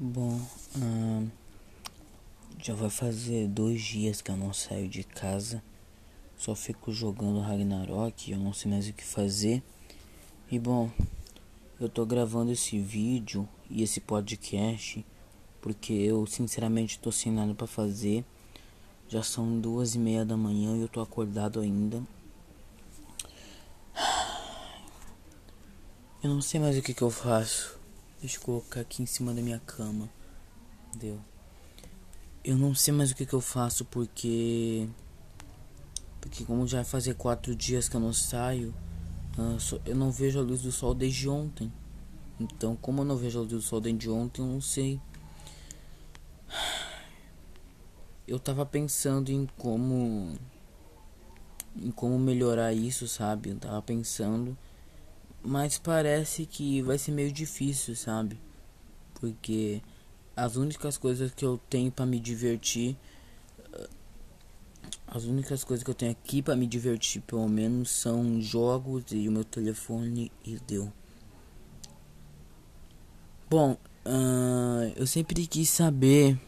Bom, hum, já vai fazer dois dias que eu não saio de casa. Só fico jogando Ragnarok, eu não sei mais o que fazer. E bom, eu tô gravando esse vídeo e esse podcast porque eu sinceramente tô sem nada para fazer. Já são duas e meia da manhã e eu tô acordado ainda. Eu não sei mais o que, que eu faço. Deixa eu colocar aqui em cima da minha cama. Deu. Eu não sei mais o que, que eu faço porque. Porque, como já fazer quatro dias que eu não saio, uh, eu não vejo a luz do sol desde ontem. Então, como eu não vejo a luz do sol desde ontem, eu não sei. Eu tava pensando em como. Em como melhorar isso, sabe? Eu tava pensando mas parece que vai ser meio difícil, sabe? Porque as únicas coisas que eu tenho para me divertir eh, as únicas coisas que eu tenho aqui para me divertir, pelo menos, são jogos e o meu telefone e deu. Bom, uh, eu sempre quis saber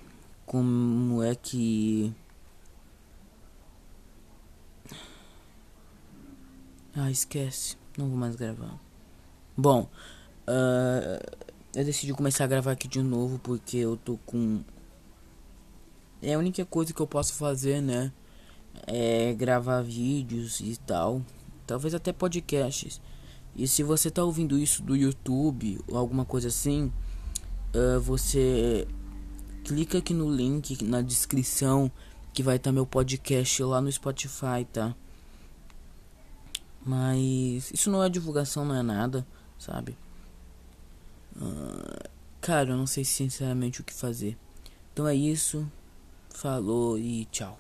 como é que. Ah, esquece. Não vou mais gravar. Bom, uh, eu decidi começar a gravar aqui de novo porque eu tô com. É a única coisa que eu posso fazer, né? É gravar vídeos e tal. Talvez até podcasts. E se você tá ouvindo isso do YouTube ou alguma coisa assim, uh, você clica aqui no link na descrição que vai estar tá meu podcast lá no Spotify, tá? Mas isso não é divulgação, não é nada, sabe? Uh, cara, eu não sei sinceramente o que fazer. Então é isso. Falou e tchau.